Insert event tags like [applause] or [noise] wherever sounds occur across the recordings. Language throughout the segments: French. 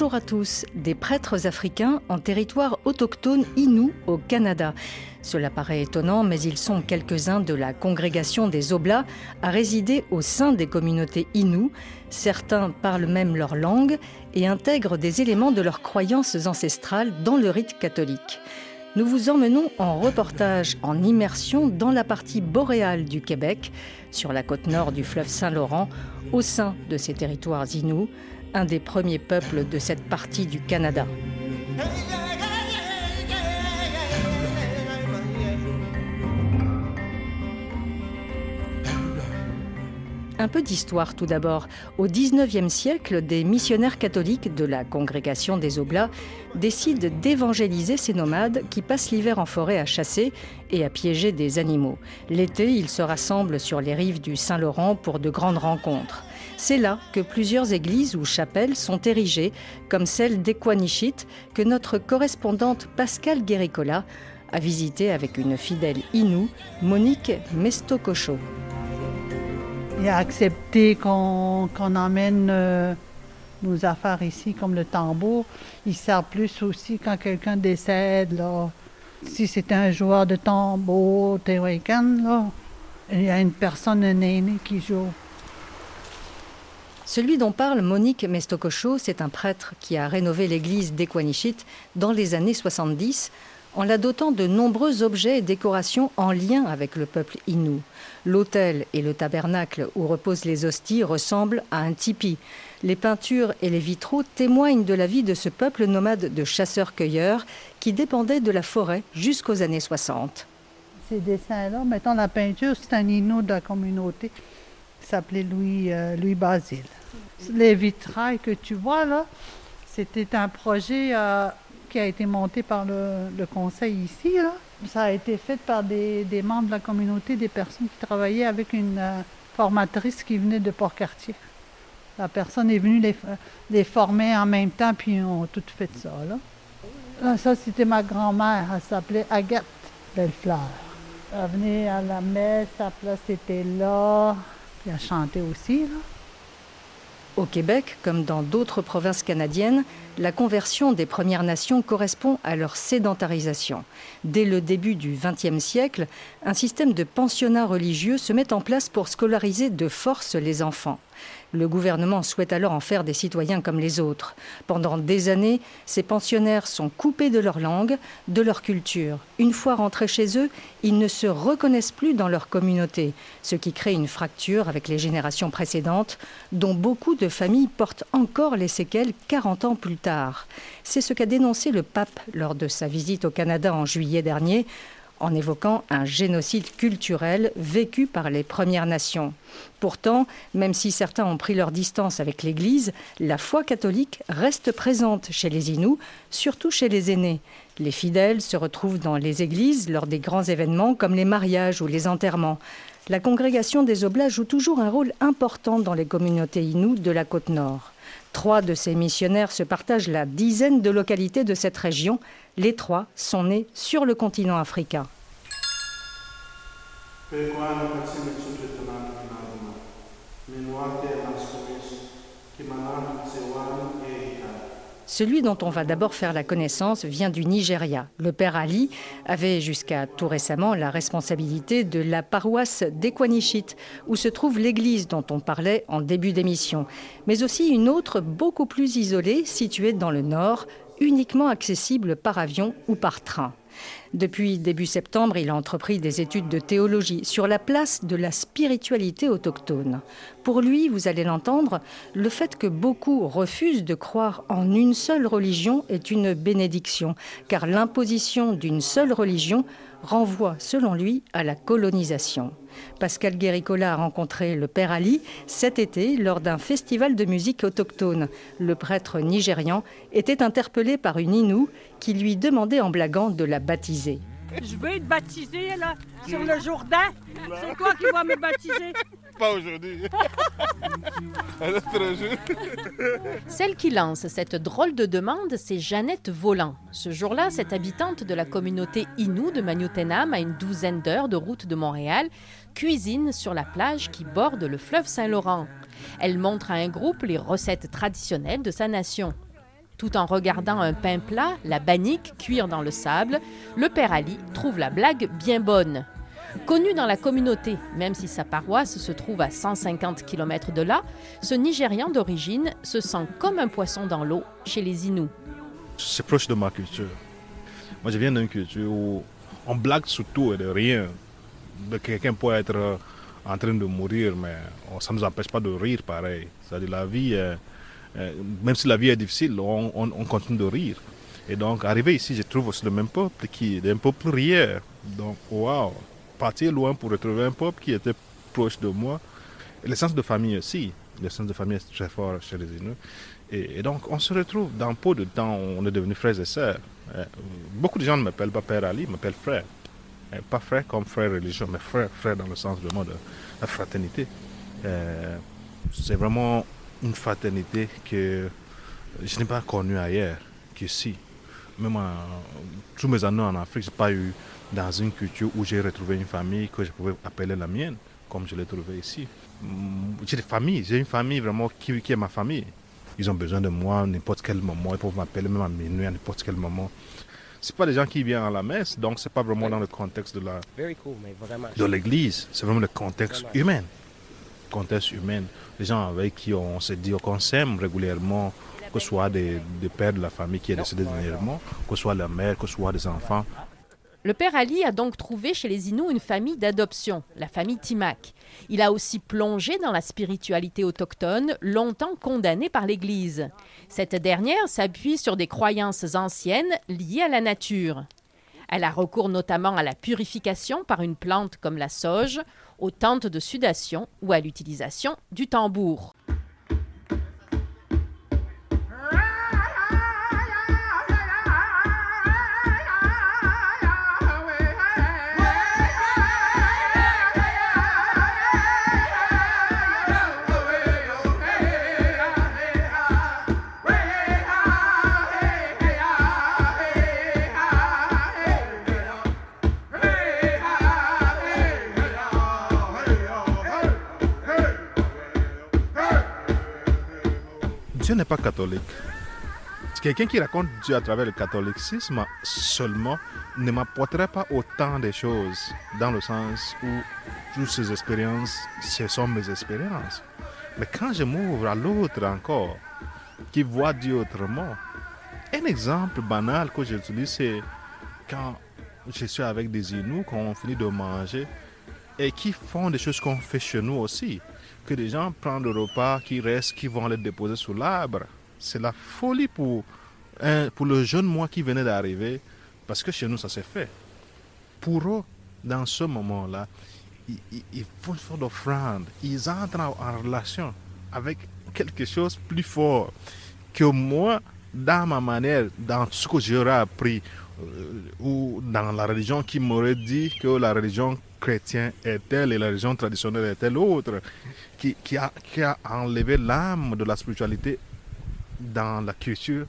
Bonjour à tous, des prêtres africains en territoire autochtone Innu au Canada. Cela paraît étonnant, mais ils sont quelques-uns de la congrégation des Oblats à résider au sein des communautés Innu. Certains parlent même leur langue et intègrent des éléments de leurs croyances ancestrales dans le rite catholique. Nous vous emmenons en reportage, en immersion dans la partie boréale du Québec, sur la côte nord du fleuve Saint-Laurent, au sein de ces territoires Innu un des premiers peuples de cette partie du Canada. Un peu d'histoire tout d'abord. Au XIXe siècle, des missionnaires catholiques de la congrégation des Oblats décident d'évangéliser ces nomades qui passent l'hiver en forêt à chasser et à piéger des animaux. L'été, ils se rassemblent sur les rives du Saint-Laurent pour de grandes rencontres. C'est là que plusieurs églises ou chapelles sont érigées, comme celle d'Equanichit, que notre correspondante Pascal Guéricola a visité avec une fidèle Inou, Monique Mestococho. Il a accepté qu'on emmène euh, nos affaires ici, comme le tambour. Il sert plus aussi quand quelqu'un décède. Là. Si c'est un joueur de tambour, là, il y a une personne, un qui joue. Celui dont parle Monique Mestococho, c'est un prêtre qui a rénové l'église d'Equanichit dans les années 70 en la dotant de nombreux objets et décorations en lien avec le peuple Innu. L'autel et le tabernacle où reposent les hosties ressemblent à un tipi. Les peintures et les vitraux témoignent de la vie de ce peuple nomade de chasseurs-cueilleurs qui dépendait de la forêt jusqu'aux années 60. Ces dessins-là, mettons la peinture, c'est un Innu de la communauté s'appelait Louis, euh, Louis Basile. Les vitrailles que tu vois là, c'était un projet euh, qui a été monté par le, conseil ici. Ça a été fait par des, membres de la communauté, des personnes qui travaillaient avec une euh, formatrice qui venait de Port-Cartier. La personne est venue les, les, former en même temps, puis ils ont tout fait ça. Ça, c'était ma grand-mère. Elle s'appelait Agathe Bellefleur. Elle venait à la messe, sa place était là. Puis elle chantait aussi. Au Québec, comme dans d'autres provinces canadiennes, la conversion des Premières Nations correspond à leur sédentarisation. Dès le début du XXe siècle, un système de pensionnats religieux se met en place pour scolariser de force les enfants. Le gouvernement souhaite alors en faire des citoyens comme les autres. Pendant des années, ces pensionnaires sont coupés de leur langue, de leur culture. Une fois rentrés chez eux, ils ne se reconnaissent plus dans leur communauté, ce qui crée une fracture avec les générations précédentes, dont beaucoup de familles portent encore les séquelles 40 ans plus C'est ce qu'a dénoncé le pape lors de sa visite au Canada en juillet dernier en évoquant un génocide culturel vécu par les Premières Nations. Pourtant, même si certains ont pris leur distance avec l'Église, la foi catholique reste présente chez les Inuits, surtout chez les aînés. Les fidèles se retrouvent dans les églises lors des grands événements comme les mariages ou les enterrements. La congrégation des Oblats joue toujours un rôle important dans les communautés Inuits de la côte nord. Trois de ces missionnaires se partagent la dizaine de localités de cette région. Les trois sont nés sur le continent africain. Celui dont on va d'abord faire la connaissance vient du Nigeria. Le père Ali avait jusqu'à tout récemment la responsabilité de la paroisse d'Equanichit, où se trouve l'église dont on parlait en début d'émission, mais aussi une autre beaucoup plus isolée, située dans le nord, uniquement accessible par avion ou par train. Depuis début septembre, il a entrepris des études de théologie sur la place de la spiritualité autochtone. Pour lui, vous allez l'entendre, le fait que beaucoup refusent de croire en une seule religion est une bénédiction, car l'imposition d'une seule religion renvoie, selon lui, à la colonisation. Pascal Guéricola a rencontré le père Ali cet été lors d'un festival de musique autochtone. Le prêtre nigérian était interpellé par une Inou qui lui demandait en blaguant de la baptiser. Je veux être baptisé là, sur le Jourdain. C'est toi qui vas me baptiser. pas aujourd'hui. [laughs] Un autre jour. Celle qui lance cette drôle de demande, c'est Jeannette Volant. Ce jour-là, cette habitante de la communauté Innu de Magnotenam, à une douzaine d'heures de route de Montréal, cuisine sur la plage qui borde le fleuve Saint-Laurent. Elle montre à un groupe les recettes traditionnelles de sa nation. Tout en regardant un pain plat, la bannique, cuire dans le sable, le père Ali trouve la blague bien bonne. Connu dans la communauté, même si sa paroisse se trouve à 150 km de là, ce Nigérian d'origine se sent comme un poisson dans l'eau chez les Inuits. C'est proche de ma culture. Moi, je viens d'une culture où on blague sur tout et de rien. Quelqu'un peut être euh, en train de mourir, mais ça ne nous empêche pas de rire pareil. C'est-à-dire la vie, euh, euh, même si la vie est difficile, on, on, continue de rire. Et donc, arrivé ici, je trouve aussi le même peuple qui est un peuple rieur. Donc, waouh, partir loin pour retrouver un peuple qui était proche de moi. Et le sens de famille aussi. Le sens de famille est très fort chez les Inuits. Et, donc, on se retrouve dans peu de temps, on est devenus frères et sœurs. Beaucoup de gens ne m'appellent pas Père Ali, m'appellent frère. Pas frère comme frère religieux, mais frère, frère dans le sens vraiment de la fraternité. Euh, c'est vraiment une fraternité que je n'ai pas connue ailleurs qu'ici. Même tous mes années en Afrique, je n'ai pas eu dans une culture où j'ai retrouvé une famille que je pouvais appeler la mienne, comme je l'ai trouvé ici. Mm, j'ai des familles, j'ai une famille vraiment qui, qui, est ma famille. Ils ont besoin de moi à n'importe quel moment, ils peuvent m'appeler même à minuit à n'importe quel moment. Ce pas des gens qui viennent à la messe, donc ce n'est pas vraiment dans le contexte de la de l'église, c'est vraiment le contexte humain. Contexte humain. Les gens avec qui on se dit qu'on s'aime régulièrement, que ce soit des, des, pères de la famille qui est décédé dernièrement, que ce soit la mère, que ce soit des enfants. Le père Ali a donc trouvé chez les Inuits une famille d'adoption, la famille Timac. Il a aussi plongé dans la spiritualité autochtone, longtemps condamnée par l'Église. Cette dernière s'appuie sur des croyances anciennes liées à la nature. Elle a recours notamment à la purification par une plante comme la sauge, aux tentes de sudation ou à l'utilisation du tambour. Catholique. Quelqu'un qui raconte Dieu à travers le catholicisme seulement ne m'apporterait pas autant de choses, dans le sens où toutes ces expériences, ce sont mes expériences. Mais quand je m'ouvre à l'autre encore, qui voit Dieu autrement, un exemple banal que j'utilise, c'est quand je suis avec des Inuits, quand on finit de manger, et qui font des choses qu'on fait chez nous aussi que des gens prennent le repas qui reste, qui vont les déposer sous l'arbre. C'est la folie pour, pour le jeune moi qui venait d'arriver, parce que chez nous, ça s'est fait. Pour eux, dans ce moment-là, ils, font une sorte d'offrande. Ils entrent en, relation avec quelque chose plus fort que moi, dans ma manière, dans ce que j'aurais appris, euh, ou dans la religion qui m'aurait dit que la religion chrétien est telle et la religion traditionnelle est telle autre, qui, qui, a, qui a enlevé l'âme de la spiritualité dans la culture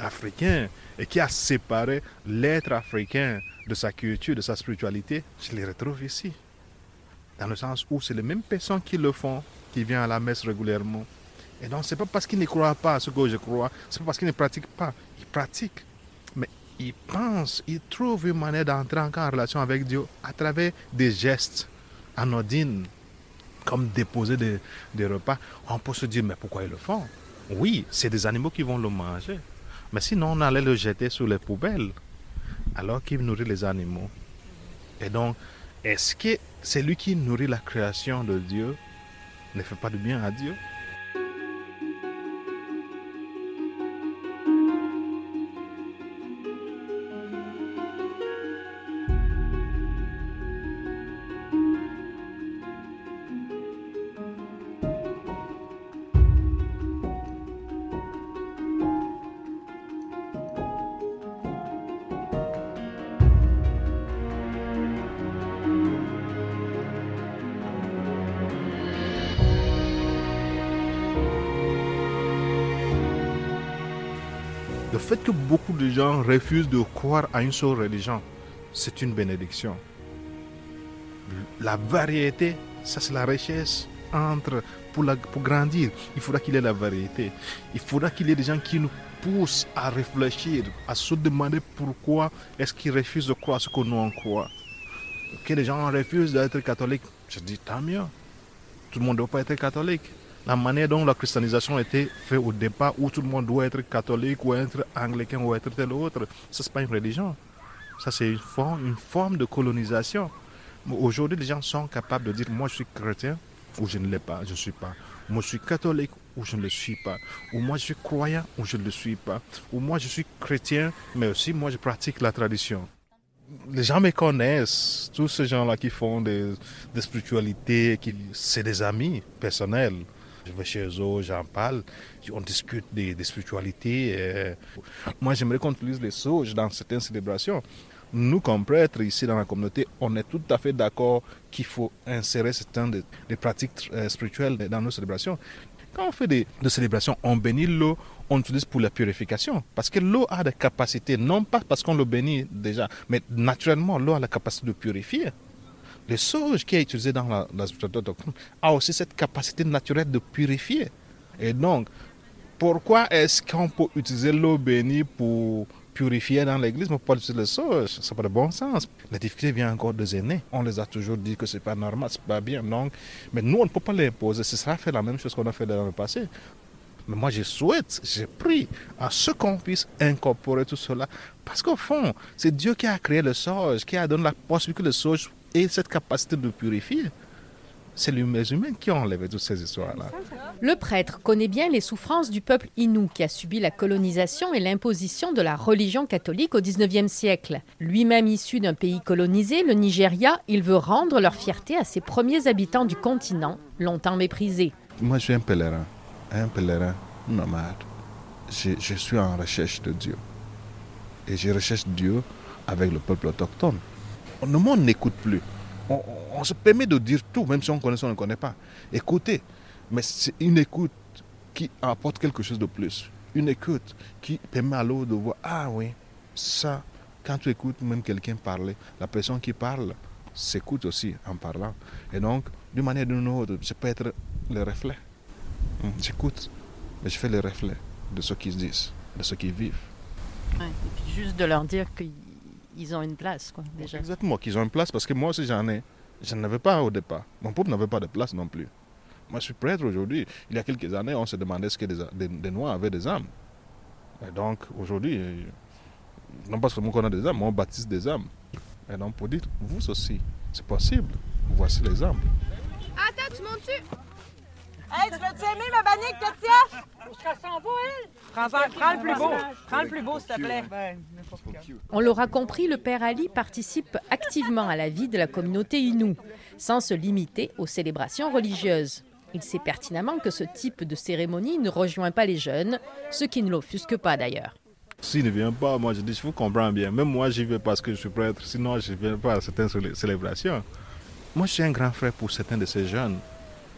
africaine et qui a séparé l'être africain de sa culture, de sa spiritualité, je les retrouve ici. Dans le sens où c'est les mêmes personnes qui le font, qui viennent à la messe régulièrement. Et donc, ce n'est pas parce qu'ils ne croient pas à ce que je crois, c'est pas parce qu'ils ne pratiquent pas. Ils pratiquent il pense, il trouve une manière d'entrer en relation avec Dieu à travers des gestes anodines, comme déposer des, repas. On peut se dire, mais pourquoi ils le font? Oui, c'est des animaux qui vont le manger. Mais sinon, on allait le jeter sur les poubelles, alors qu'il nourrit les animaux. Et donc, est-ce que celui qui nourrit la création de Dieu ne fait pas de bien à Dieu? Refusent de croire à une seule religion, c'est une bénédiction. La variété, ça c'est la richesse entre pour, la, pour grandir. Il faudra qu'il y ait la variété. Il faudra qu'il y ait des gens qui nous poussent à réfléchir, à se demander pourquoi est-ce qu'ils refusent de croire ce que nous on croit. Que les gens refusent d'être catholiques, je dis tant mieux. Tout le monde ne doit pas être catholique. La manière dont la christianisation été faite au départ, où tout le monde doit être catholique, ou être anglican, ou être tel autre, ça c'est pas une religion. Ça c'est une forme, de colonisation. Aujourd'hui, les gens sont capables de dire, moi je suis chrétien, ou je ne l'ai pas, je ne suis pas. Moi je suis catholique, ou je ne le suis pas. Ou moi je suis croyant, ou je ne le suis pas. Ou moi je suis chrétien, mais aussi moi je pratique la tradition les gens me connaissent, tous ces gens-là qui font des, des spiritualités, c'est des amis personnels. Je vais chez eux, j'en parle, on discute des, spiritualités. moi, j'aimerais qu'on utilise les sauges dans certaines célébrations. Nous, comme prêtres, ici dans la communauté, on est tout à fait d'accord qu'il faut insérer certaines des, pratiques spirituelles dans nos célébrations. Quand on fait des, des célébrations, on bénit l'eau, on utilise pour la purification. Parce que l'eau a des capacités, non pas parce qu'on le bénit déjà, mais naturellement, l'eau a la capacité de purifier. Le sauge qui est utilisé dans la, la a aussi cette capacité naturelle de purifier. Et donc, pourquoi est-ce qu'on peut utiliser l'eau bénie pour purifier dans l'église, mais pas utiliser le sauge Ça n'a pas de bon sens. La difficulté vient encore des aînés. On les a toujours dit que c'est pas normal, c'est pas bien. Donc, mais nous, on ne peut pas l'imposer. Ce sera fait la même chose qu'on a fait dans le passé. Mais moi, je souhaite, j'ai pris à ce qu'on puisse incorporer tout cela. Parce qu'au fond, c'est Dieu qui a créé le sauge, qui a donné la possibilité que le sauge ait cette capacité de purifier. C'est les humains qui ont enlevé toutes ces histoires-là. Le prêtre connaît bien les souffrances du peuple inou qui a subi la colonisation et l'imposition de la religion catholique au 19e siècle. Lui-même issu d'un pays colonisé, le Nigeria, il veut rendre leur fierté à ses premiers habitants du continent, longtemps méprisés. Moi, je suis un pèlerin un pèlerin nomade. Je, je, suis en recherche de Dieu. Et je recherche Dieu avec le peuple autochtone. Le monde n'écoute plus. On, se permet de dire tout, même si on connaît ou on ne connaît pas. Écoutez, mais c'est une écoute qui apporte quelque chose de plus. Une écoute qui permet à l'autre de voir, ah oui, ça, quand tu écoutes même quelqu'un parler, la personne qui parle s'écoute aussi en parlant. Et donc, d'une manière ou d'une autre, ça peut être le reflet J'écoute, mais je fais le reflet de ce qu'ils disent, de ce qu'ils vivent. Et puis juste de leur dire qu'ils ont une place, quoi, déjà. Exactement, qu'ils ont une place, parce que moi aussi j'en ai. Je n'en avais pas au départ. Mon peuple n'avait pas de place non plus. Moi, je suis prêtre aujourd'hui. Il y a quelques années, on se demandait ce que des, des, des Noirs avaient des âmes. Et donc, aujourd'hui, non pas seulement qu'on a des âmes, mais on baptise des âmes. Et donc, pour dire, vous aussi, c'est possible. Voici les âmes. Attends, tu montes-tu? Hey, tu veux-tu aimer ma bannique? Ça elle? Prends, prends le plus beau. Prends le plus beau, s'il te plaît. On l'aura compris, le père Ali participe activement à la vie de la communauté Innu, sans se limiter aux célébrations religieuses. Il sait pertinemment que ce type de cérémonie ne rejoint pas les jeunes, ce qui ne l'offusque pas d'ailleurs. S'il ne vient pas, moi je dis, je vous comprends bien. Même moi, j'y vais parce que je suis prêtre, sinon je ne viens pas à certaines célébrations. Moi, je suis un grand frère pour certains de ces jeunes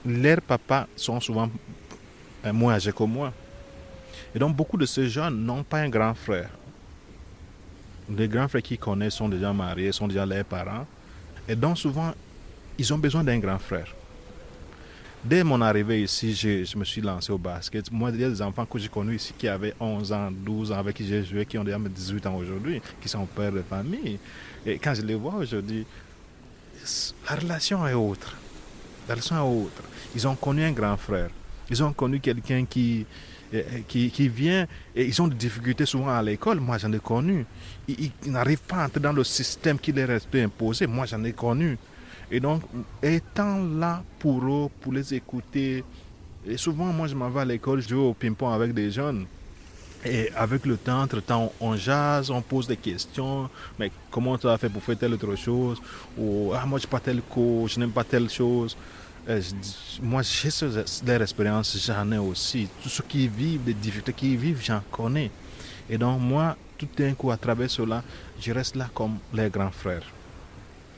leurs papas sont souvent moins âgés que moi. Et donc beaucoup de ces jeunes n'ont pas un grand frère. Les grands frères qu'ils connaissent sont déjà mariés, sont déjà leurs parents. Et donc souvent, ils ont besoin d'un grand frère. Dès mon arrivée ici, je, je, me suis lancé au basket. Moi, il y a des enfants que j'ai connus ici qui avaient 11 ans, 12 ans, avec qui j'ai joué, qui ont déjà 18 ans aujourd'hui, qui sont pères de famille. Et quand je les vois aujourd'hui, la relation est autre. Relation est autre. Ils ont connu un grand frère. Ils ont connu quelqu'un qui, qui, qui, vient et ils ont des difficultés souvent à l'école. Moi, j'en ai connu. Ils, ils n'arrivent pas à entrer dans le système qui leur est imposé. Moi, j'en ai connu. Et donc, étant là pour eux, pour les écouter, et souvent, moi, je m'en vais à l'école, je joue au ping-pong avec des jeunes. Et avec le temps, entre-temps, on jase, on pose des questions. Mais comment tu as fait pour faire telle autre chose? Ou, ah, moi, je n'aime pas telle cause, je n'aime pas telle chose. Moi, j'ai leur expérience, j'en ai aussi. Tout ce qui vivent, les difficultés qu'ils vivent, j'en connais. Et donc, moi, tout d'un coup, à travers cela, je reste là comme les grands frères.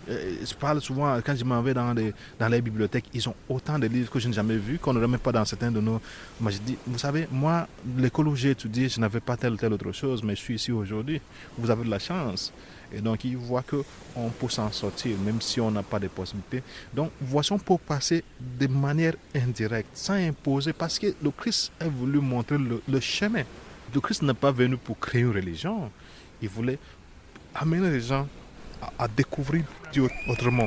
Euh, je parle souvent, quand je m'en vais dans les, bibliothèques, ils ont autant de livres que je n'ai jamais vus, qu'on ne remet pas dans certains de nos... Moi, je dis, vous savez, moi, l'école où j'ai étudié, je n'avais pas telle ou telle autre chose, mais je suis ici aujourd'hui. Vous avez de la chance. Et donc, ils voient qu'on peut s'en sortir, même si on n'a pas de possibilités. Donc, voici, peut passer de manière indirecte, sans imposer, parce que le Christ a voulu montrer le, chemin. Le Christ n'est pas venu pour créer une religion. Il voulait amener les gens à, découvrir autrement.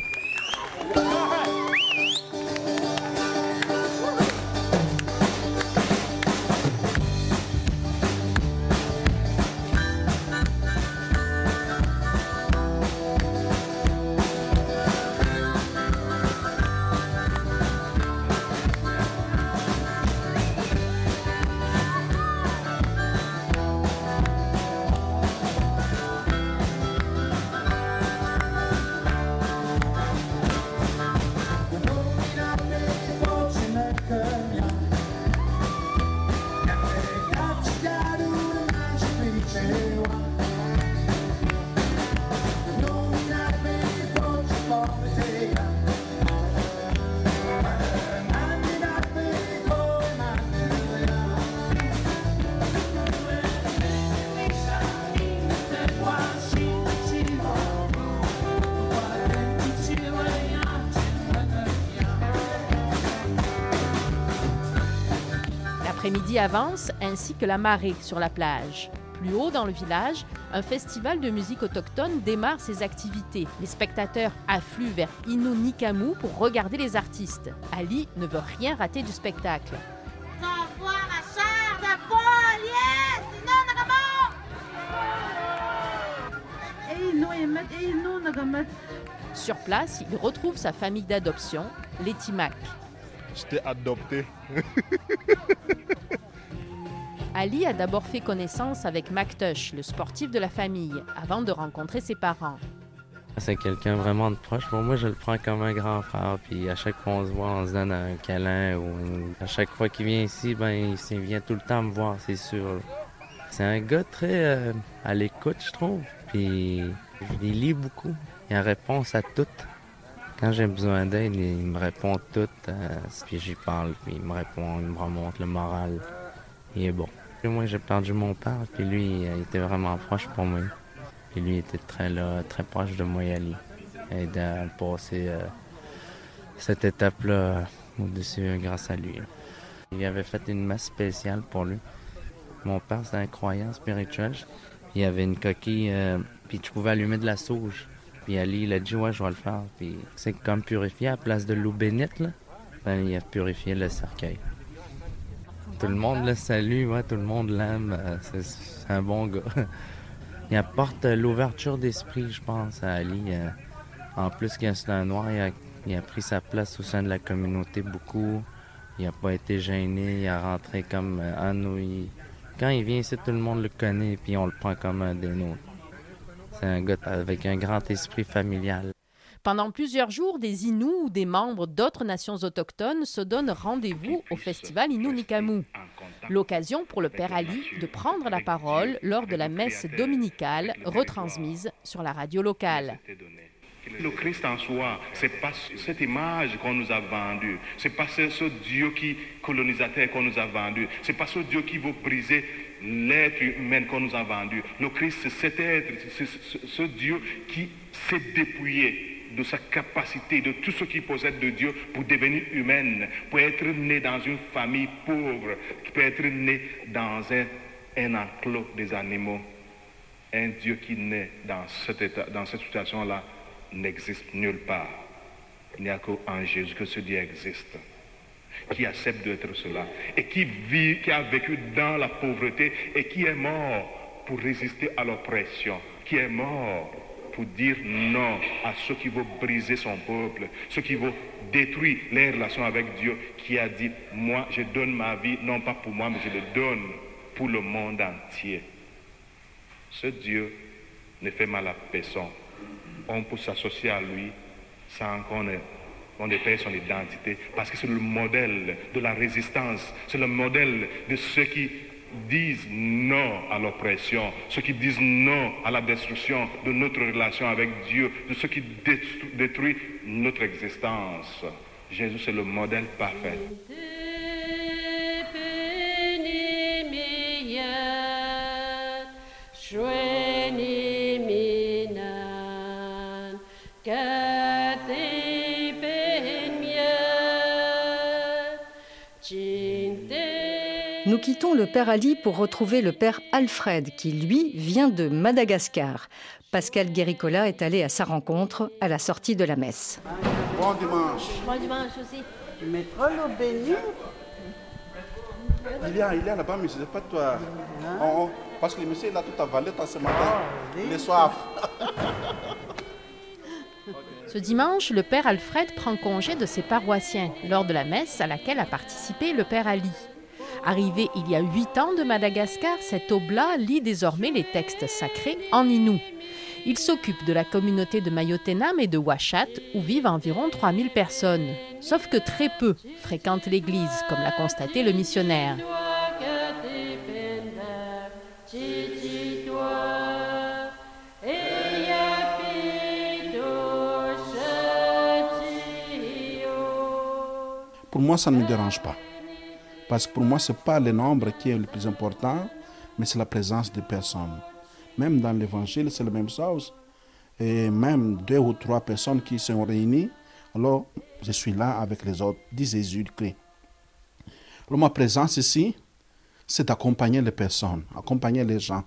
Ainsi que la marée sur la plage. Plus haut dans le village, un festival de musique autochtone démarre ses activités. Les spectateurs affluent vers Nikamu pour regarder les artistes. Ali ne veut rien rater du spectacle. Sur place, il retrouve sa famille d'adoption, les Timac. J'étais adopté. [laughs] Ali a d'abord fait connaissance avec Mactush, le sportif de la famille, avant de rencontrer ses parents. C'est quelqu'un vraiment de proche. Pour moi, je le prends comme un grand frère. Puis à chaque fois qu'on se voit, on se donne un câlin. Ou à chaque fois qu'il vient ici, ben, il vient tout le temps me voir, c'est sûr. C'est un gars très euh, à l'écoute, je trouve. Puis il lit beaucoup. Il a réponse à tout. Quand j'ai besoin d'aide, il me répond tout. Euh, puis j'y parle, il me répond, il me remonte le moral. Il est bon. Moi, j'ai perdu mon père, puis lui, il était vraiment proche pour moi. Puis lui, était très là, très proche de moi, Ali. Et à passer euh, cette étape-là au-dessus grâce à lui. Il avait fait une messe spéciale pour lui. Mon père, c'est un croyant spirituel. Il avait une coquille, euh, puis tu pouvais allumer de la sauge. Puis Ali, il a dit, ouais, je vais le faire. Puis c'est comme purifier à la place de l'eau bénite, là. Ben, il a purifié le cercueil. Tout le monde le salue, tout le monde l'aime. Euh, c'est un bon gars. [laughs] Il apporte l'ouverture d'esprit, je pense, à Ali. Euh, en plus qu'il est un noir, il a, pris sa place au sein de la communauté beaucoup. Il n'a pas été gêné, il a rentré comme euh, un nous. Quand il vient ici, tout le monde le connaît puis on le prend comme un des nôtres. C'est un gars avec un grand esprit familial. Pendant plusieurs jours, des Inuits ou des membres d'autres nations autochtones se donnent rendez-vous au festival Inou Nikamu. L'occasion pour le Père Ali de prendre la parole lors de la messe dominicale retransmise sur la radio locale. Le Christ en soi, c'est pas cette image qu'on nous a vendue, c'est pas ce, Dieu qui colonisateur qu'on nous a vendu, c'est pas ce Dieu qui veut briser l'être humain qu'on nous a vendu. Le Christ, c'est cet être, c'est ce Dieu qui s'est dépouillé de sa capacité, de tout ce qu'il possède de Dieu pour devenir humaine, pour être né dans une famille pauvre, pour être né dans un, enclos des animaux. Un Dieu qui naît dans cette situation-là n'existe nulle part. Il n'y a qu'en Jésus que ce Dieu existe qui accepte d'être cela et qui vit, qui a vécu dans la pauvreté et qui est mort pour résister à l'oppression, qui est mort pour dire non à ceux qui veulent briser son peuple, ceux qui veulent détruire les relations avec Dieu, qui a dit, moi je donne ma vie, non pas pour moi, mais je le donne pour le monde entier. Ce Dieu ne fait mal à personne. On peut s'associer à lui sans qu'on on dépasse son identité, parce que c'est le modèle de la résistance, c'est le modèle de ceux qui disent non à l'oppression, ceux qui disent non à la destruction de notre relation avec Dieu, de ceux qui détruisent notre existence. Jésus, c'est le modèle parfait. Quittons le père Ali pour retrouver le père Alfred, qui lui vient de Madagascar. Pascal Guéricola est allé à sa rencontre à la sortie de la messe. Bon dimanche. Bon dimanche aussi. Il est, il est là-bas, mais ce n'est pas toi. Oh, oh, parce que le monsieur il a tout avalé ce matin. Oh, il est soif. [laughs] Ce dimanche, le père Alfred prend congé de ses paroissiens lors de la messe à laquelle a participé le père Ali. Arrivé il y a huit ans de Madagascar, cet oblat lit désormais les textes sacrés en inou. Il s'occupe de la communauté de Mayotenam et de Ouachat, où vivent environ 3000 personnes. Sauf que très peu fréquentent l'église, comme l'a constaté le missionnaire. Pour moi, ça ne me dérange pas. Parce que pour moi, ce n'est pas le nombre qui est le plus important, mais c'est la présence des personnes. Même dans l'évangile, c'est la même chose. Et même deux ou trois personnes qui sont réunies, alors je suis là avec les autres, dit Jésus-Christ. Alors ma présence ici, c'est d'accompagner les personnes, accompagner les gens.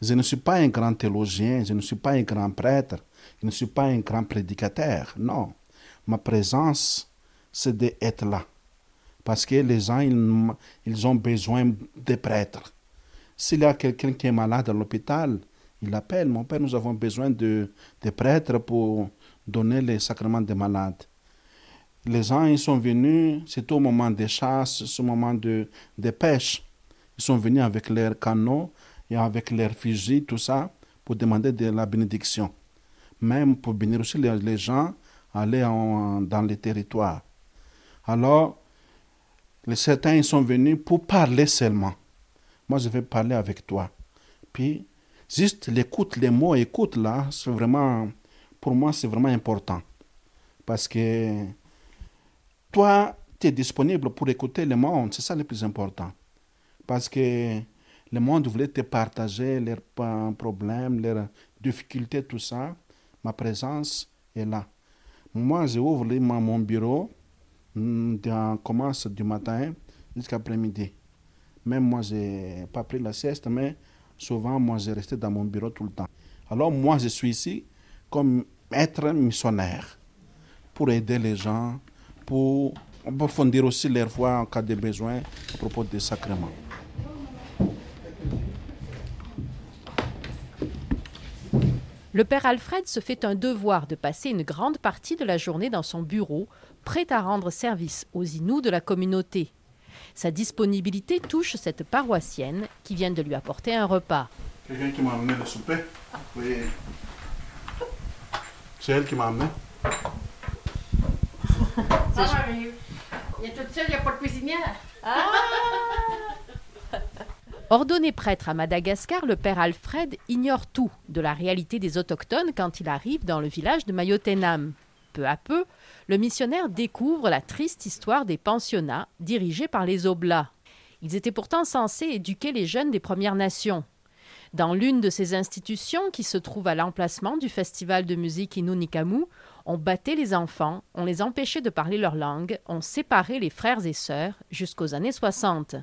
Je ne suis pas un grand théologien, je ne suis pas un grand prêtre, je ne suis pas un grand prédicateur. Non, ma présence, c'est d'être là. Parce que les gens, ils, ont besoin de prêtres. S'il y a quelqu'un qui est malade à l'hôpital, il appelle, mon père, nous avons besoin de, de prêtres pour donner les sacrements des malades. Les gens, ils sont venus, c'est au moment des chasses, au moment de, de pêche. Ils sont venus avec leurs canots et avec leurs fusils, tout ça, pour demander de la bénédiction. Même pour bénir aussi les, gens, aller dans les territoires. Alors, les certains ils sont venus pour parler seulement. Moi, je vais parler avec toi. Puis, juste l'écoute, les mots écoute là, c'est vraiment, pour moi, c'est vraiment important. Parce que toi, tu es disponible pour écouter le monde, c'est ça le plus important. Parce que le monde voulait te partager leurs problèmes, leurs difficultés, tout ça. Ma présence est là. Moi, j'ouvre mon bureau, on mm, commence du matin jusqu'à après-midi. Même moi, je n'ai pas pris la sieste, mais souvent, moi, j'ai resté dans mon bureau tout le temps. Alors, moi, je suis ici comme être missionnaire pour aider les gens, pour approfondir aussi leur foi en cas de besoin à propos des sacrements. Le père Alfred se fait un devoir de passer une grande partie de la journée dans son bureau prêt à rendre service aux Inuits de la communauté. Sa disponibilité touche cette paroissienne qui vient de lui apporter un repas. Quelqu'un qui m'a amené le souper Oui. C'est elle qui m'a amené. Il est toute seule, il n'y a pas de cuisinière. Ah! Ordonné prêtre à Madagascar, le père Alfred ignore tout de la réalité des autochtones quand il arrive dans le village de Mayotenam. Peu à peu, le missionnaire découvre la triste histoire des pensionnats dirigés par les Oblats. Ils étaient pourtant censés éduquer les jeunes des Premières Nations. Dans l'une de ces institutions qui se trouve à l'emplacement du festival de musique Inunikamu, on battait les enfants, on les empêchait de parler leur langue, on séparait les frères et sœurs jusqu'aux années 60.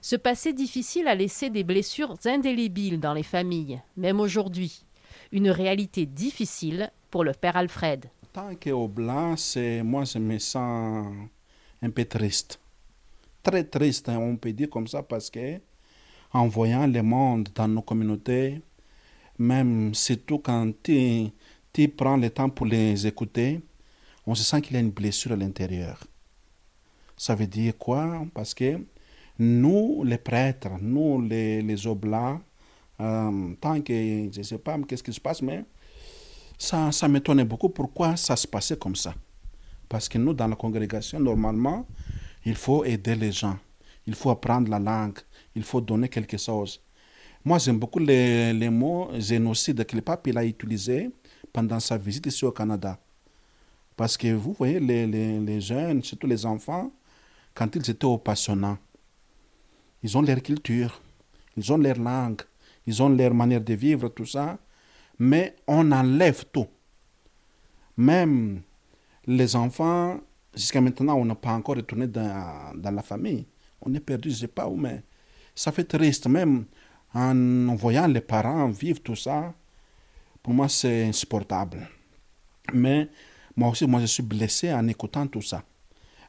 Ce passé difficile a laissé des blessures indélébiles dans les familles, même aujourd'hui. Une réalité difficile pour le père Alfred tant qu'au blanc, c'est, moi, je me sens un peu triste. Très triste, hein, on peut dire comme ça, parce que en voyant le monde dans nos communautés, même surtout quand tu, tu prends le temps pour les écouter, on se sent qu'il y a une blessure à l'intérieur. Ça veut dire quoi? Parce que nous, les prêtres, nous, les, les oblats, euh, tant que je ne sais pas qu'est-ce qui se passe, mais ça, ça m'étonnait beaucoup pourquoi ça se passait comme ça. Parce que nous, dans la congrégation, normalement, il faut aider les gens. Il faut apprendre la langue. il faut donner quelque chose. Moi, j'aime beaucoup les, les, mots génocide que le pape il a utilisé pendant sa visite ici au Canada. Parce que vous voyez, les, les, les jeunes, surtout les enfants, quand ils étaient au passionnat, ils ont leur culture, ils ont leur langue, ils ont leur manière de vivre, tout ça, mais on enlève tout. Même les enfants, jusqu'à maintenant, on n'a pas encore retourné dans, la famille. On est perdu, je ne sais pas où, mais ça fait triste. Même en voyant les parents vivre tout ça, pour moi, c'est insupportable. Mais moi aussi, moi, je suis blessé en écoutant tout ça.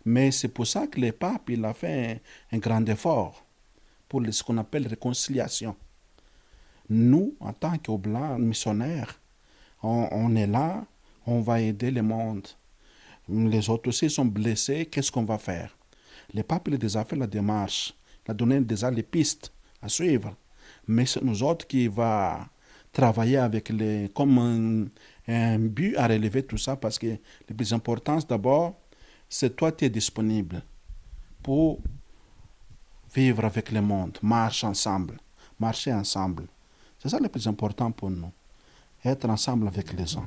Mais c'est pour ça que le pape, il a fait un, un grand effort pour ce qu'on appelle réconciliation. Nous, en tant qu'Oblats missionnaires, on, est là, on va aider le monde. Les autres aussi sont blessés, qu'est-ce qu'on va faire? Le pape, a déjà fait la démarche, il a donné déjà les pistes à suivre. Mais c'est nous autres qui va travailler avec les, comme un, but à relever tout ça parce que le plus important d'abord, c'est toi qui es disponible pour vivre avec le monde, marcher ensemble, marcher ensemble. C'est ça le plus important pour nous, être ensemble avec les gens.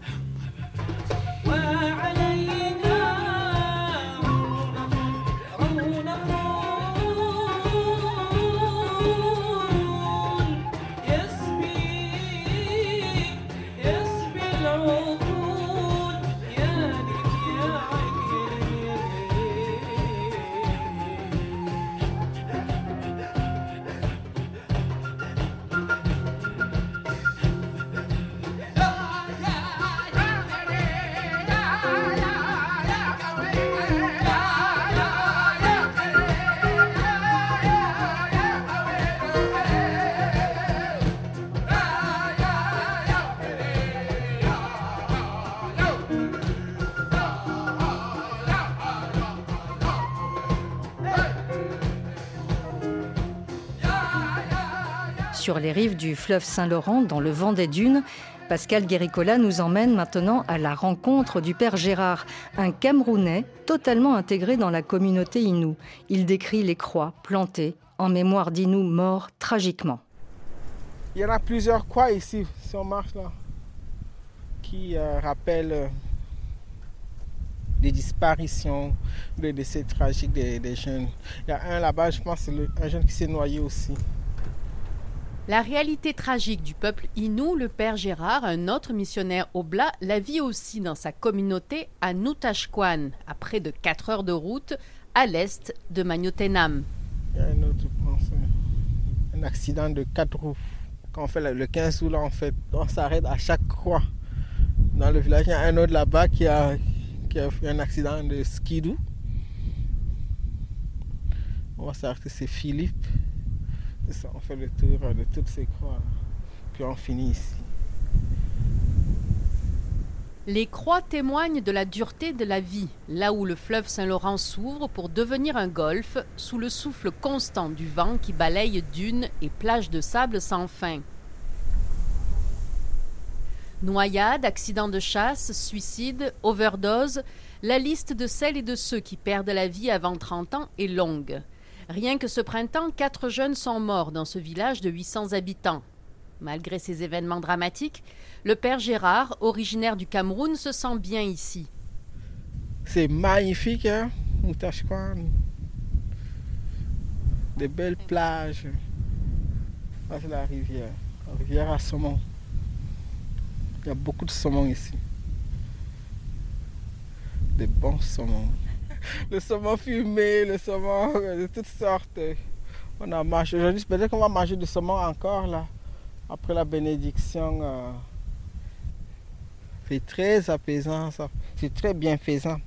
Sur les rives du fleuve Saint-Laurent, dans le vent des dunes, Pascal Guéricola nous emmène maintenant à la rencontre du père Gérard, un Camerounais totalement intégré dans la communauté Inou. Il décrit les croix plantées en mémoire d'Inou morts tragiquement. Il y en a plusieurs croix ici, si on marche là, qui euh, rappellent euh, les disparitions, les décès tragiques des, des, jeunes. Il y a un là-bas, je pense, c'est un jeune qui s'est noyé aussi. La réalité tragique du peuple Inou, le père Gérard, un autre missionnaire oblat, la vit aussi dans sa communauté à Noutachkwan, à près de 4 heures de route, à l'est de Magnotenam. Il y a un autre, un accident de 4 roues. Quand on fait le 15 août, là, en fait, on s'arrête à chaque croix. Dans le village, il y a un autre là-bas qui a, qui a fait un accident de skidoo. On va s'arrêter, c'est Philippe. On fait le tour de toutes ces croix, puis on finit ici. Les croix témoignent de la dureté de la vie, là où le fleuve Saint-Laurent s'ouvre pour devenir un golfe, sous le souffle constant du vent qui balaye dunes et plages de sable sans fin. Noyades, accidents de chasse, suicides, overdose, la liste de celles et de ceux qui perdent la vie avant 30 ans est longue. Rien que ce printemps, quatre jeunes sont morts dans ce village de 800 habitants. Malgré ces événements dramatiques, le père Gérard, originaire du Cameroun, se sent bien ici. C'est magnifique, hein. Des belles plages. Ça, c'est la rivière. La rivière à saumon. Il y a beaucoup de saumon ici. Des bons saumons le saumon fumé, le saumon de toutes sortes. On a mangé. Aujourd'hui, peut-être qu'on va manger du saumon encore là, après la bénédiction. Euh, c'est très apaisant, ça. C'est très bienfaisant.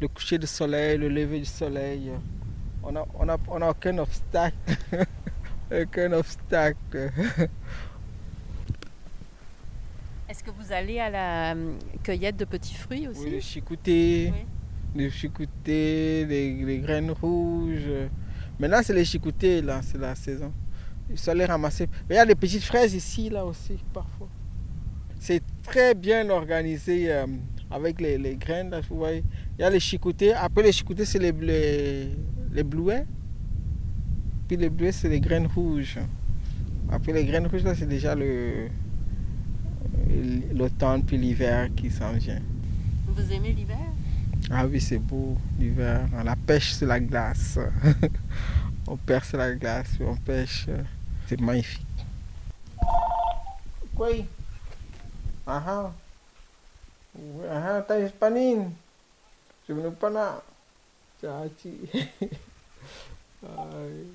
Le coucher du soleil, le lever du soleil. On n'a on a, on a aucun obstacle. [laughs] aucun obstacle. Est-ce que vous allez à la cueillette de petits fruits aussi? Oui, le chicouté. Oui les chicoutés, les, les, graines rouges. Maintenant, c'est les chicoutés, là, c'est la saison. Il faut les ramasser. Il y a des petites fraises ici, là aussi, parfois. C'est très bien organisé euh, avec les, les, graines, là. Il y a les chicoutés. Après les chicoutés, c'est les, les, les, blouets. Puis le bleu, c'est les graines rouges. Après les graines rouges, là, c'est déjà l'automne puis l'hiver qui s'en vient. Vous aimez l'hiver? Ah oui, c'est beau l'hiver. La pêche sur la glace. [laughs] on perce la glace, on pêche. C'est magnifique. Quoi? Ah ah. Ah, tayo panin. Sumunod pa na. Chachi. Ay.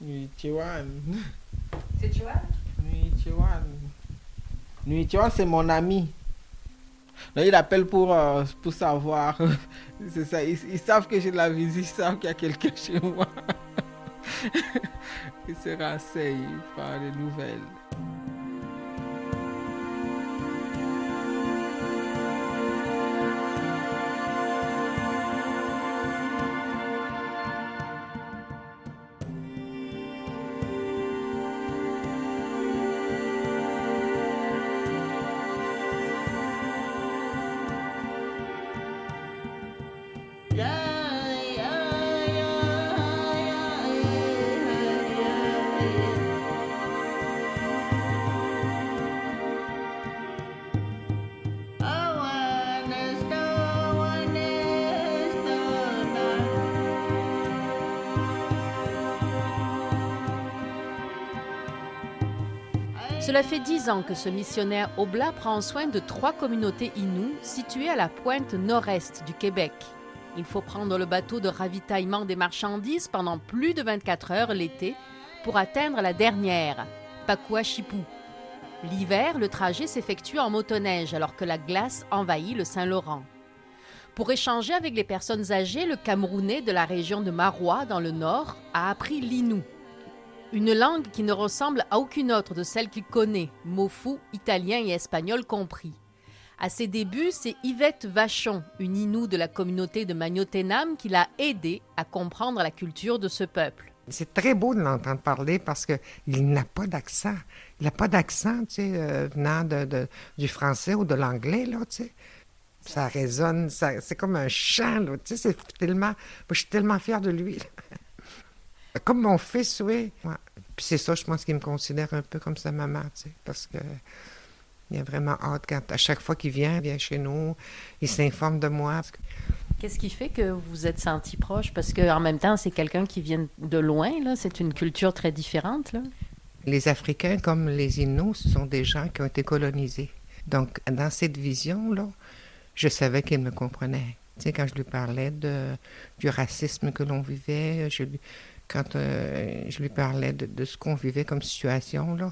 Nuit Chiwan. C'est Chiwan Nuit Chiwan. Nuit Chiwan, c'est mon ami. Là, il appelle pour, euh, pour savoir. [laughs] c'est ça. Ils, ils, savent que j'ai de la visite, ils savent qu'il y a quelqu'un chez moi. [laughs] il se renseigne, il prend des nouvelles. Cela fait dix ans que ce missionnaire Oblat prend soin de trois communautés inoues situées à la pointe nord-est du Québec. Il faut prendre le bateau de ravitaillement des marchandises pendant plus de 24 heures l'été pour atteindre la dernière, Pakuachipou. L'hiver, le trajet s'effectue en motoneige alors que la glace envahit le Saint-Laurent. Pour échanger avec les personnes âgées, le Camerounais de la région de Marois, dans le nord, a appris l'inou, une langue qui ne ressemble à aucune autre de celle qu'il connaît, mots fous, italien et espagnol compris. À ses débuts, c'est Yvette Vachon, une Inou de la communauté de Magnotenam, qui l'a aidé à comprendre la culture de ce peuple. C'est très beau de l'entendre parler parce qu'il n'a pas d'accent. Il n'a pas d'accent, tu sais, euh, venant de, du français ou de l'anglais, là, tu sais. Ça résonne, ça, c'est comme un chant, là, tu sais, c'est tellement... Je suis tellement fière de lui. Comme mon fils, oui. Puis c'est ça, je pense qu'il me considère un peu comme sa maman, tu sais, parce que il a vraiment hâte quand, à chaque fois qu'il vient, il vient chez nous, il s'informe de moi. Qu'est-ce qui fait que vous vous êtes senti proche? Parce qu'en même temps, c'est quelqu'un qui vient de loin, là. C'est une culture très différente, là. Les Africains, comme les Inuits, ce sont des gens qui ont été colonisés. Donc, dans cette vision-là, je savais qu'il me comprenait. Tu sais, quand je lui parlais de, du racisme que l'on vivait, je lui, quand euh, je lui parlais de, ce qu'on vivait comme situation, là.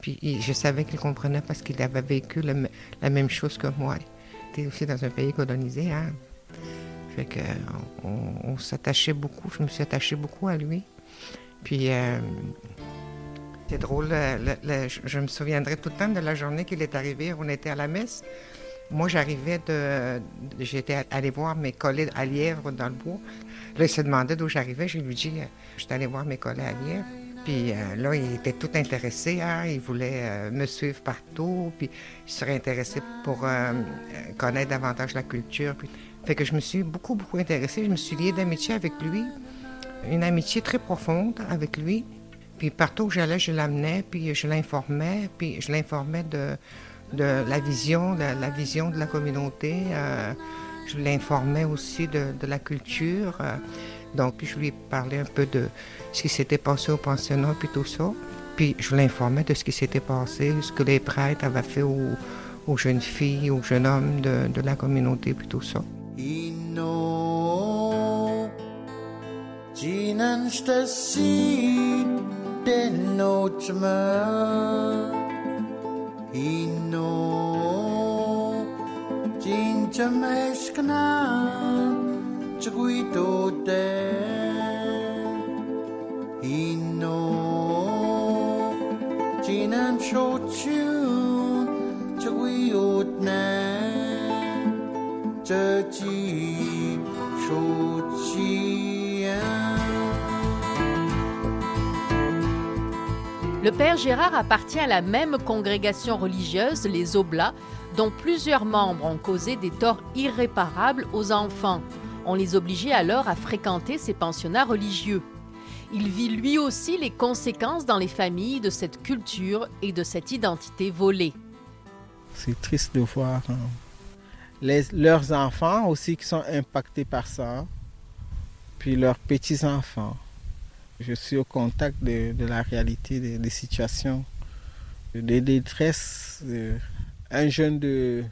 Puis je savais qu'il comprenait parce qu'il avait vécu la même chose que moi. Était aussi dans un pays colonisé, hein. Fait que on, s'attachait beaucoup, je me suis attachée beaucoup à lui. Puis euh, c'est drôle, le, le, je, je, me souviendrai tout le temps de la journée qu'il est arrivé, on était à la messe. Moi, j'arrivais de. J'étais allé voir mes collègues à Lièvre dans le bois. Là, il se demandait d'où j'arrivais. Je lui dis J'étais allé voir mes collègues à Lièvre. Puis euh, là, il était tout intéressé. Hein? Il voulait euh, me suivre partout. Puis il serait intéressé pour euh, connaître davantage la culture. Puis... Fait que je me suis beaucoup, beaucoup intéressée. Je me suis liée d'amitié avec lui. Une amitié très profonde avec lui. Puis partout où j'allais, je l'amenais, puis je l'informais, puis je l'informais de, de la vision, de la vision de la communauté. Euh, je l'informais aussi de, de, la culture. Euh, donc, je lui parlais un peu de ce qui s'était passé au pensionnat, puis tout ça. Puis je l'informais de ce qui s'était passé, ce que les prêtres avaient fait aux, aux jeunes filles, aux jeunes hommes de, de la communauté, puis tout ça. Ino Jinja meshkana Chguito te Ino Jinan shochu Chguiot ne Chachi Shochi Le père Gérard appartient à la même congrégation religieuse, les Oblats, dont plusieurs membres ont causé des torts irréparables aux enfants. On les obligeait alors à fréquenter ces pensionnats religieux. Il vit lui aussi les conséquences dans les familles de cette culture et de cette identité volée. C'est triste de voir hein, leurs enfants aussi qui sont impactés par ça, puis leurs petits-enfants. Je suis au contact de, la réalité des, situations, de- un jeune de,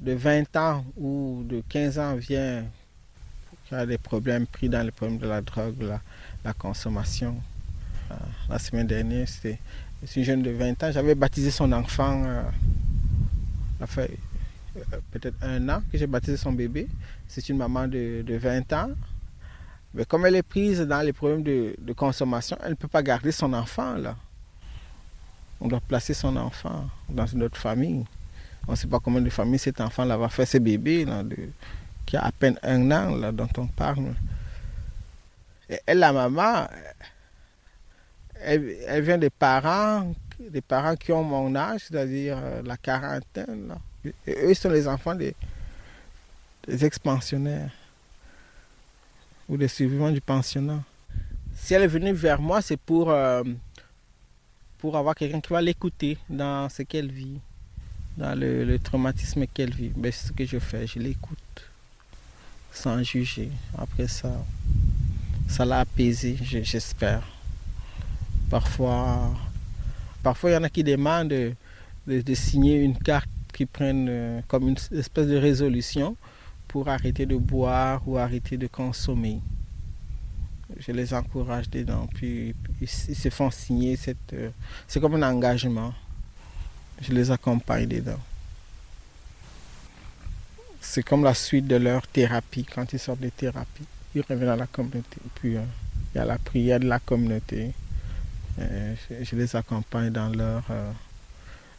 de 20 ans ou de 15 ans vient qui a des problèmes pris dans les problèmes de la drogue, la, consommation. Euh, La semaine dernière, c'était une jeune de 20 ans. J'avais baptisé son enfant, euh, fait euh, peut-être un an que j'ai baptisé son bébé. C'est une maman de, de 20 ans. Mais comme elle est prise dans les problèmes de, consommation, elle ne peut pas garder son enfant là. On doit placer son enfant dans une autre famille. On ne sait pas combien de familles cet enfant-là va faire, ce bébé là, qui a à peine un an là, dont on parle. Et elle, la maman, elle, vient des parents, des parents qui ont mon âge, c'est-à-dire euh, la quarantaine. Et eux sont les enfants des, des ex-pensionnaires ou des survivants du pensionnat. Si elle est venue vers moi, c'est pour, euh, pour avoir quelqu'un qui va l'écouter dans ce qu'elle vit, dans le, traumatisme qu'elle vit. Ben, c'est ce que je fais, je l'écoute sans juger. Après ça, ça l'a apaisé, je- j'espère. Parfois, parfois il y en a qui demandent de, de- de signer une carte qui prennent euh, comme une espèce de résolution pour arrêter de boire ou arrêter de consommer. Je les encourage dedans, puis ils, se font signer cette. euh, c'est comme un engagement. Je les accompagne dedans. C'est comme la suite de leur thérapie. Quand ils sortent de thérapie, ils reviennent à la communauté. Puis euh, il y a la prière de la communauté. Euh, je, les accompagne dans leur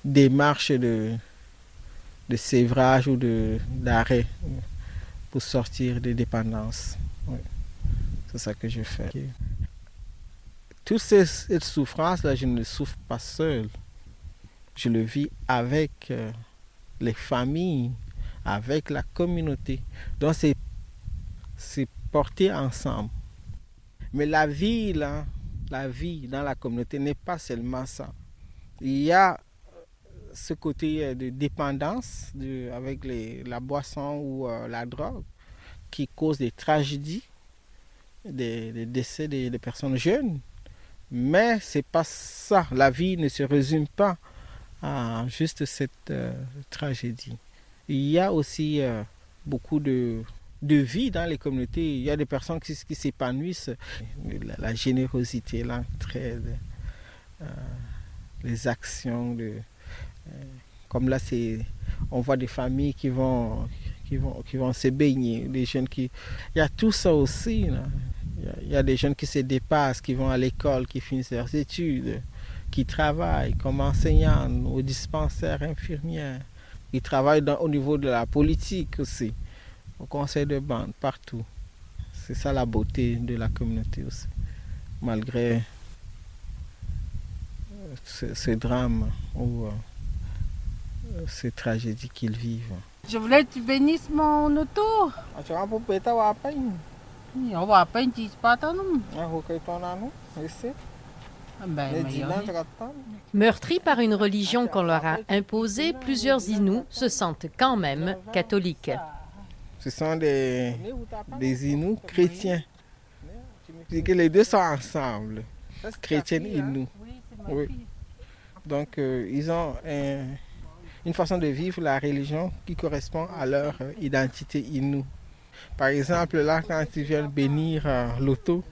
démarche de, de sévrage ou d'arrêt pour sortir des dépendances. C'est ça que je fais. Toute ces- cette souffrance-là, je ne souffre pas seul. Je le vis avec euh, les familles, avec la communauté. Donc c'est c'est porté ensemble. Mais la vie, là, la vie dans la communauté n'est pas seulement ça. Il y a ce côté euh, de dépendance avec la boisson ou euh, la drogue qui cause des tragédies, des, décès des, personnes jeunes. Mais c'est pas ça. La vie ne se résume pas à juste cette euh, tragédie. Il y a aussi beaucoup de, de vie dans les communautés. Il y a des personnes qui, s'épanouissent. La, générosité, l'entraide, les actions. De, comme là, c'est, on voit des familles qui vont, qui vont, qui vont se baigner, des jeunes qui... Il y a tout ça aussi. Il y a- des jeunes qui se dépassent, qui vont à l'école, qui finissent leurs études, qui travaillent comme enseignants au dispensaire infirmières. Ils travaillent au niveau de la politique aussi, au conseil de bande, partout. C'est ça la beauté de la communauté aussi, malgré euh, ce, ce drame euh, euh, ces tragédies qu'ils vivent. Je voulais que tu bénisses mon auto. Tu vas pour péter ou à peine On va à peine, tu pas ton nom. Ah, nom, ici. Ben, Meurtris par une religion qu'on leur a imposée, plusieurs Inuits se sentent quand même catholiques. Ce sont des, des Inuits chrétiens. C'est que les deux sont ensemble. Chrétiens Inuits. Oui. Donc, euh, ils ont un- une façon de vivre la religion qui correspond à leur euh, identité Inuit. Par exemple, là, quand ils viennent bénir euh, l'auto,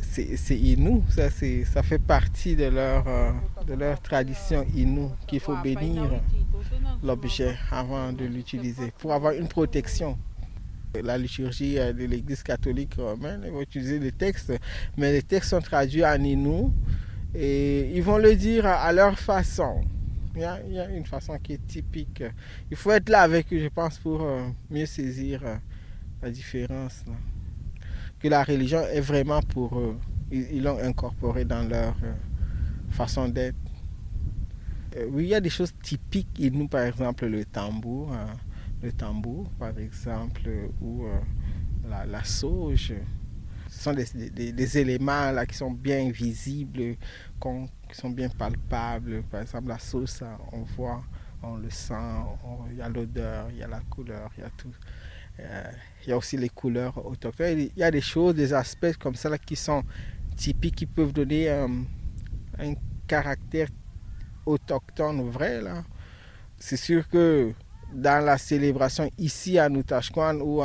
c'est Inuit, ça, ça fait partie de leur, euh, de leur tradition Inuit qu'il faut bénir l'objet avant de l'utiliser pour avoir une protection. La liturgie de l'Église catholique romaine va utiliser des textes, mais les textes sont traduits en Inuit et ils vont le dire à leur façon. Il y, a, une façon qui est typique. Il faut être là avec eux, je pense, pour euh, mieux saisir euh, la différence. Que la religion est vraiment pour eux. Ils ils l'ont incorporé dans leur euh, façon d'être. Oui, il y a des choses typiques. Et nous, par exemple, le tambour. euh, le tambour, par exemple, ou la, la, sauge. Ce sont des, éléments là, qui sont bien visibles, qui sont bien palpables. Par exemple, la sauge, ça, on voit, on le sent, il y a l'odeur, il y a la couleur, il y a tout. Euh, il y a aussi les couleurs autochtones. Il y a des choses, des aspects comme ça là, qui sont typiques, qui peuvent donner euh, un caractère autochtone vrai. C'est sûr que dans la célébration ici à Noutachkwan, ou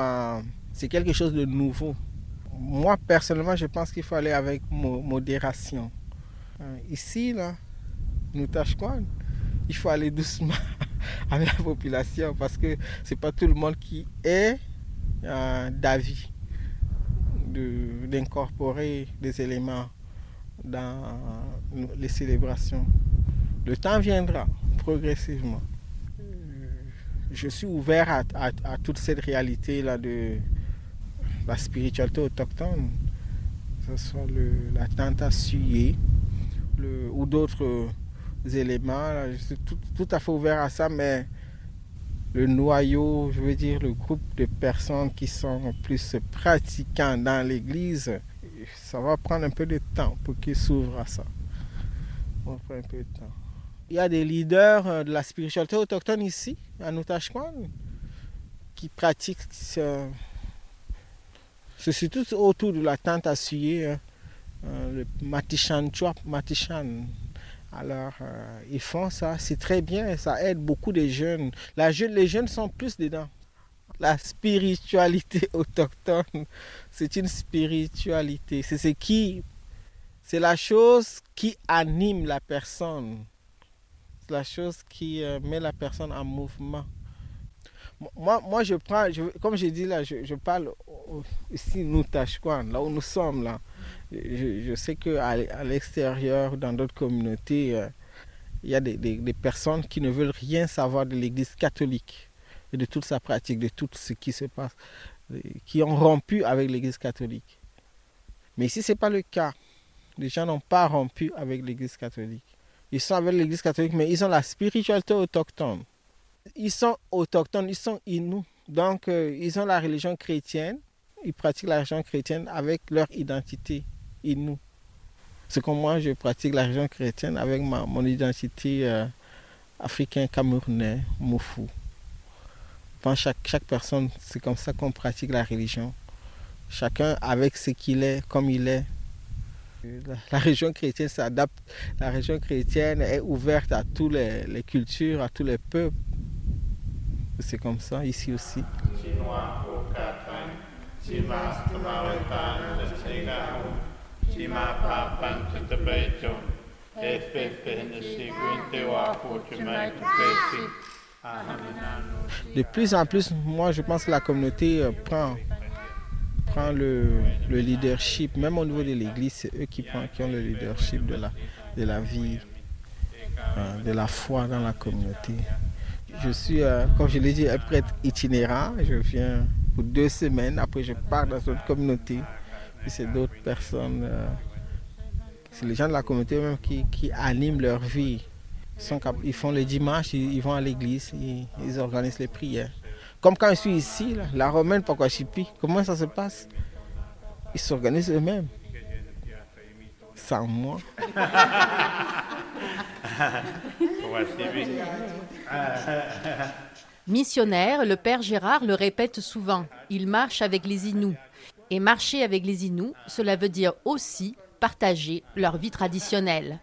c'est quelque chose de nouveau. Moi, personnellement, je pense qu'il faut aller avec modération. Euh, ici, là, Noutachkwan, il faut aller doucement [laughs] avec la population parce que c'est pas tout le monde qui est euh, d'avis d'incorporer des éléments dans les célébrations. Le temps viendra progressivement. Je suis ouvert à, à, à toute cette réalité-là de la spiritualité autochtone, que ce soit le, la suyer le, ou d'autres éléments. Là, je suis tout, à fait ouvert à ça, mais le noyau, je veux dire le groupe de personnes qui sont plus pratiquants dans l'Église, ça va prendre un peu de temps pour qu'ils s'ouvrent à ça. Il y a des leaders de la spiritualité autochtone ici, à Noutachkwan, qui pratiquent ce, c'est tout autour de la tente à suyer, hein, le Matichan Chouap, Matichan. Alors, euh, ils font ça, c'est très bien, ça aide beaucoup les jeunes. La les jeunes sont plus dedans. La spiritualité [laughs] autochtone, c'est une spiritualité. C'est ce qui, c'est la chose qui anime la personne. C'est la chose qui euh, met la personne en mouvement. Moi, moi je prends, comme j'ai dit là, je, parle ici, nous, Tachkwan, là où nous sommes là. Je, sais qu'à à, l'extérieur, dans d'autres communautés, euh, il y a des, des, des, personnes qui ne veulent rien savoir de l'Église catholique et de toute sa pratique, de tout ce qui se passe, qui ont rompu avec l'Église catholique. Mais ici, ce n'est pas le cas. Les gens n'ont pas rompu avec l'Église catholique. Ils sont avec l'Église catholique, mais ils ont la spiritualité autochtone. Ils sont autochtones, ils sont inuits. Donc, euh, ils ont la religion chrétienne. Ils pratiquent la religion chrétienne avec leur identité inou. C'est comme moi, je pratique la religion chrétienne avec ma, mon identité euh, africain, camerounais, moufou. Enfin, chaque, chaque personne, c'est comme ça qu'on pratique la religion. Chacun avec ce qu'il est, comme il est. La, religion chrétienne s'adapte. La religion chrétienne est ouverte à toutes les, les cultures, à tous les peuples. C'est comme ça ici aussi. De plus en plus, moi je pense que la communauté euh, prend, prend le, le, leadership, même au niveau de l'église, c'est eux qui, prend, qui, ont le leadership de la, de la vie, euh, de la foi dans la communauté. Je suis, euh, comme je l'ai dit, un prêtre itinérant. Je viens pour deux semaines, après je pars dans une communauté. Puis c'est d'autres personnes, euh, c'est les gens de la communauté même qui, qui animent leur vie. Ils, font le dimanche, ils, vont à l'église, ils, organisent les prières. Comme quand je suis ici, la romaine Pakwashipi, comment ça se passe? Ils s'organisent eux-mêmes. Sans moi. Missionnaire, le père Gérard le répète souvent, il marche avec les Inuits. Et marcher avec les Inuits, cela veut dire aussi partager leur vie traditionnelle.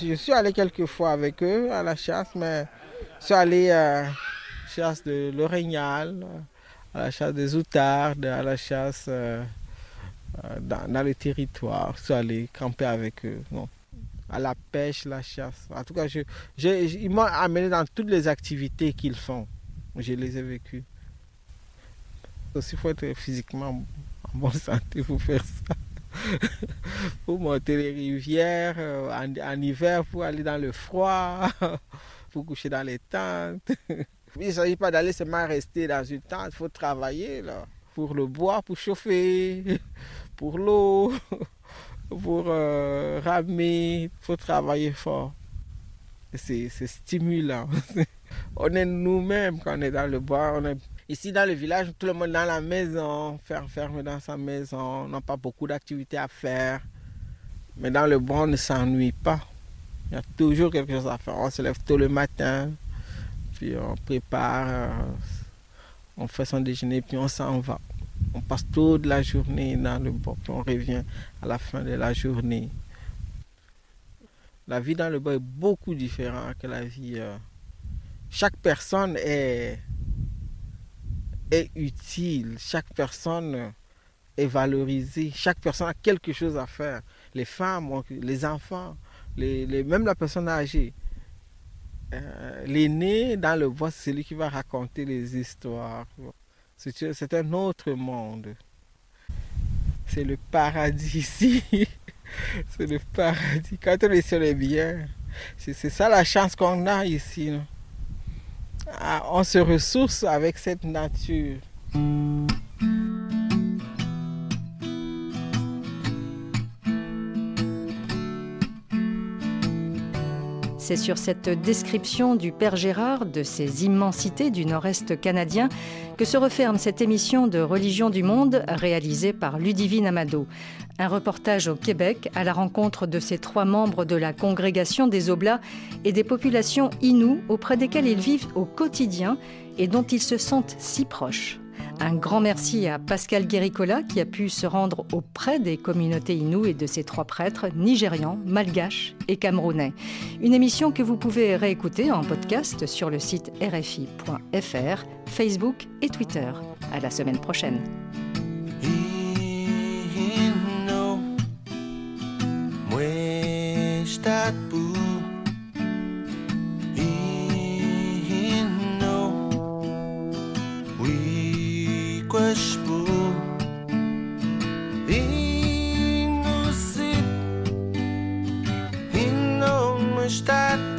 Je suis allé quelques fois avec eux à la chasse, mais je suis allé à la chasse de l'Orignal, à la chasse des Outardes, à la chasse euh, dans, dans le territoire. Je suis allé camper avec eux. Non à la pêche, la chasse. En tout cas, je, ils m'ont amené dans toutes les activités qu'ils font. Je les ai vécues. Il faut être physiquement en bonne santé pour faire ça. [laughs] pour monter les rivières en, en, hiver, pour aller dans le froid, [laughs] pour coucher dans les tentes. [laughs] Il ne s'agit pas d'aller seulement rester dans une tente, il faut travailler là, pour le bois, pour chauffer, pour l'eau [laughs] pour euh, ramer, il faut travailler fort. C'est stimulant. [laughs] on est nous-mêmes quand on est dans le bois. On est... Ici, dans le village, tout le monde dans la maison, fermé dans sa maison, on n'a pas beaucoup d'activités à faire. Mais dans le bois, on ne s'ennuie pas. Il y a toujours quelque chose à faire. On se lève tôt le matin, puis on prépare, euh, on fait son déjeuner, puis on s'en va. On passe toute la journée dans le bois, puis on revient à la fin de la journée. La vie dans le bois est beaucoup différente que la vie. euh, chaque personne est, utile, chaque personne est valorisée, chaque personne a quelque chose à faire. Les femmes, les enfants, même la personne âgée. Euh, L'aîné dans le bois, c'est celui qui va raconter les histoires. C'est un autre monde. C'est le paradis ici. [laughs] c'est le paradis. Quand on est sur les biens, c'est ça la chance qu'on a ici. Ah, on se ressource avec cette nature. C'est sur cette description du Père Gérard, de ces immensités du nord-est canadien, que se referme cette émission de Religion du Monde réalisée par Ludivine Amado. Un reportage au Québec à la rencontre de ces trois membres de la congrégation des Oblats et des populations inoues auprès desquelles ils vivent au quotidien et dont ils se sentent si proches. Un grand merci à Pascal Guéricola qui a pu se rendre auprès des communautés inoues et de ses trois prêtres nigérians, malgaches et camerounais. Une émission que vous pouvez réécouter en podcast sur le site rfi.fr, Facebook et Twitter. À la semaine prochaine. no muestat está